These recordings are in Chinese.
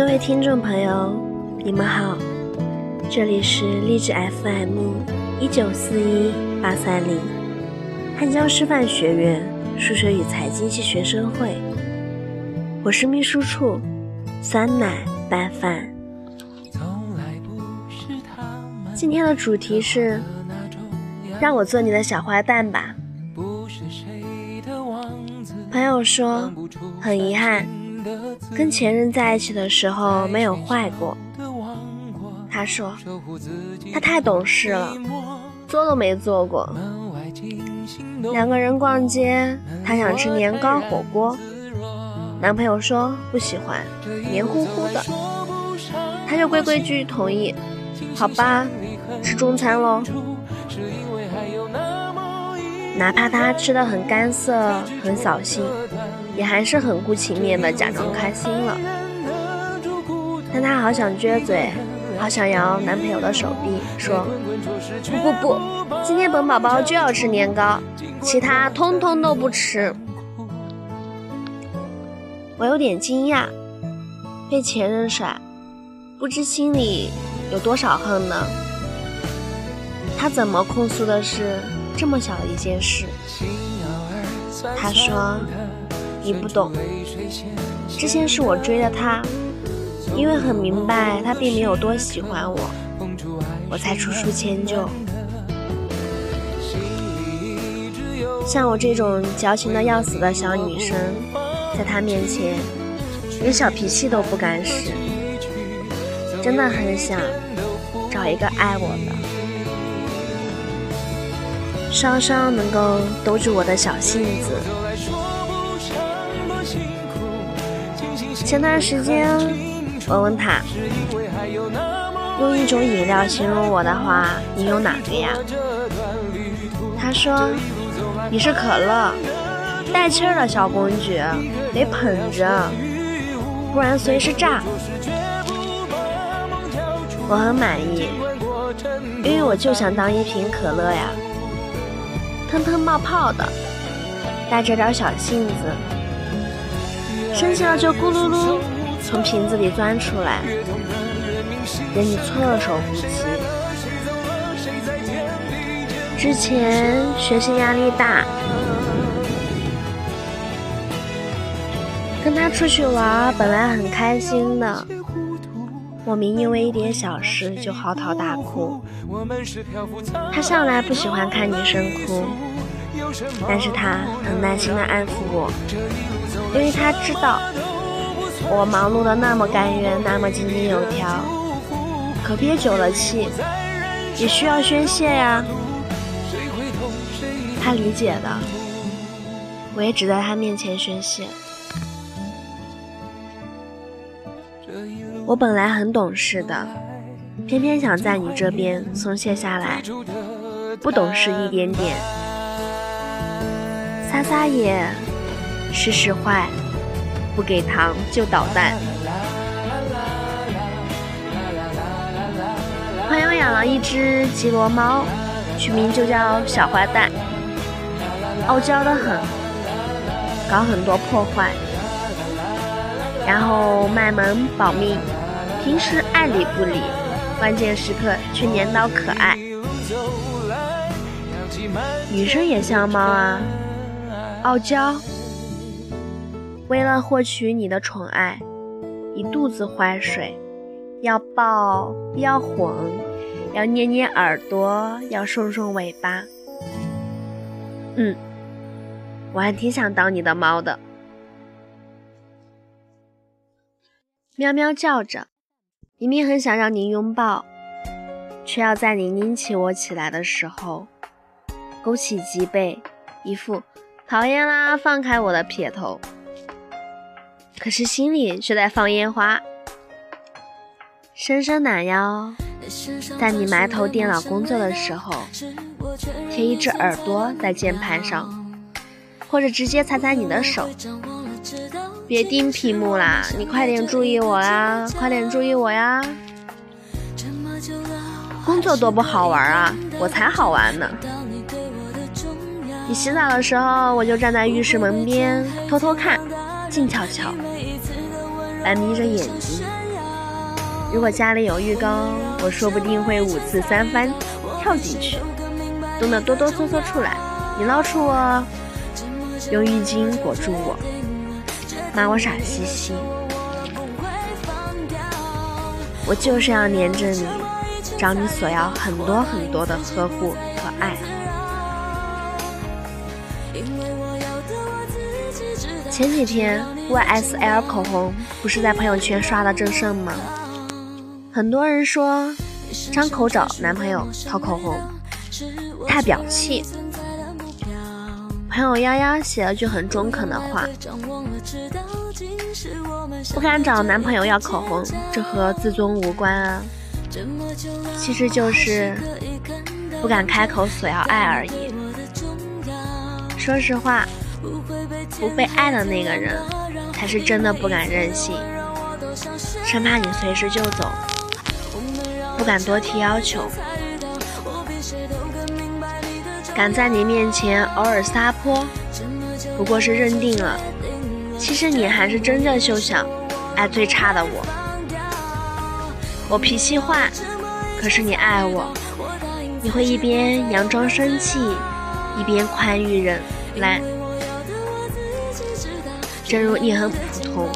各位听众朋友，你们好，这里是励志 FM 一九四一八三零，汉江师范学院数学与财经系学生会，我是秘书处酸奶拌饭。今天的主题是，让我做你的小坏蛋吧。朋友说，很遗憾，跟前任在一起的时候没有坏过。他说，他太懂事了，做都没做过。两个人逛街，他想吃年糕火锅，男朋友说不喜欢，黏糊糊的，他就规规矩矩同意。好吧。吃中餐喽，哪怕他吃的很干涩、很扫兴，也还是很顾情面的假装开心了。但她好想撅嘴，好想摇男朋友的手臂，说：“不不不，今天本宝宝就要吃年糕，其他通通都不吃。”我有点惊讶，被前任甩，不知心里有多少恨呢？他怎么控诉的是这么小的一件事？他说：“你不懂，之前是我追的他，因为很明白他并没有多喜欢我，我才处处迁就。像我这种矫情的要死的小女生，在他面前连小脾气都不敢使，真的很想找一个爱我的。”稍稍能够兜住我的小性子。前段时间，我问他，用一种饮料形容我的话，你用哪个呀？他说，你是可乐，带气儿的小公举，得捧着，不然随时炸。我很满意，因为我就想当一瓶可乐呀。腾腾冒泡的，带着点小性子，生气了就咕噜噜从瓶子里钻出来，给你措手不及。之前学习压力大，跟他出去玩本来很开心的，莫名因为一点小事就嚎啕大哭。他向来不喜欢看女生哭，但是他很耐心的安抚我，因为他知道我忙碌的那么甘愿，那么井井有条，可憋久了气也需要宣泄呀。他理解的，我也只在他面前宣泄。我本来很懂事的。偏偏想在你这边松懈下来，不懂事一点点，撒撒野，使使坏，不给糖就捣蛋。朋友养了一只吉罗猫，取名就叫小坏蛋，傲娇的很，搞很多破坏，然后卖萌保命，平时爱理不理。关键时刻却黏到可爱，女生也像猫啊，傲娇。为了获取你的宠爱，一肚子坏水，要抱，要哄，要捏捏耳朵，要送送尾巴。嗯，我还挺想当你的猫的。喵喵叫着。明明很想让您拥抱，却要在你拎起我起来的时候，勾起脊背，一副讨厌啦，放开我的撇头。可是心里却在放烟花。伸伸懒腰，在你埋头电脑工作的时候，贴一只耳朵在键盘上，或者直接踩踩你的手。别盯屏幕啦，你快点注意我啦，快点注意我呀！工作多不好玩啊，我才好玩呢。你洗澡的时候，我就站在浴室门边偷偷看，静悄悄，半眯着眼睛，如果家里有浴缸，我说不定会五次三番跳进去，冻得哆哆嗦嗦出来。你捞出我，用浴巾裹住我，骂我傻兮兮。我就是要黏着你，找你索要很多很多的呵护和爱。前几天 YSL 口红不是在朋友圈刷的正盛吗？很多人说张口找男朋友掏口红太表气。朋友幺幺写了句很中肯的话：不敢找男朋友要口红，这和自尊无关啊，其实就是不敢开口索要爱而已。说实话。不被爱的那个人，才是真的不敢任性，生怕你随时就走，不敢多提要求，敢在你面前偶尔撒泼，不过是认定了，其实你还是真正休想爱最差的我。我脾气坏，可是你爱我，你会一边佯装生气，一边宽裕忍耐。正如你很普通，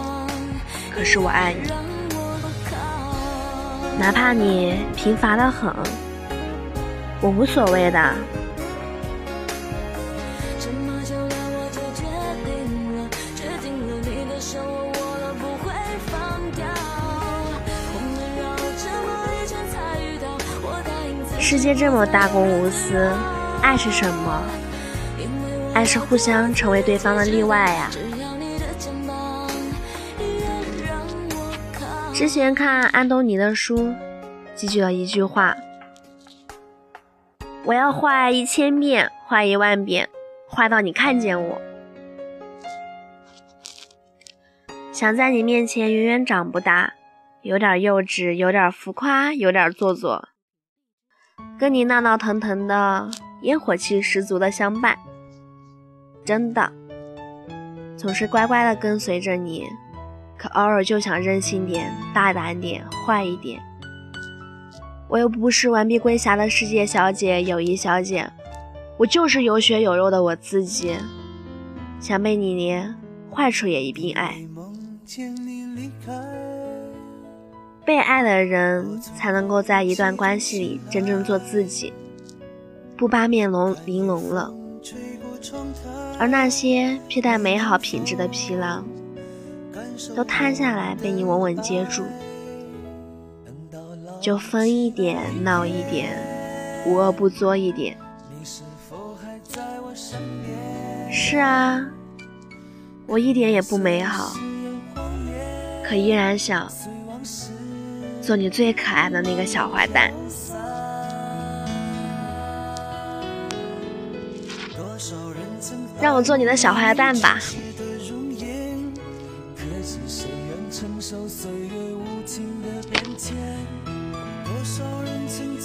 可是我爱你，哪怕你贫乏的很，我无所谓的。世界这么大公无私，爱是什么？爱是互相成为对方的例外呀。之前看安东尼的书，记住了一句话：我要画一千遍，画一万遍，画到你看见我。想在你面前永远长不大，有点幼稚，有点浮夸，有点做作，跟你闹闹腾腾的，烟火气十足的相伴。真的，总是乖乖的跟随着你。可偶尔就想任性点、大胆点、坏一点。我又不是完璧归侠的世界小姐、友谊小姐，我就是有血有肉的我自己。想被你黏，坏处也一并爱。被爱的人才能够在一段关系里真正做自己，不八面龙玲珑了。而那些披戴美好品质的皮囊。都摊下来被你稳稳接住，就疯一点，闹一点，无恶不作一点。是啊，我一点也不美好，可依然想做你最可爱的那个小坏蛋。让我做你的小坏蛋吧。承受岁月无情的变迁。多少人曾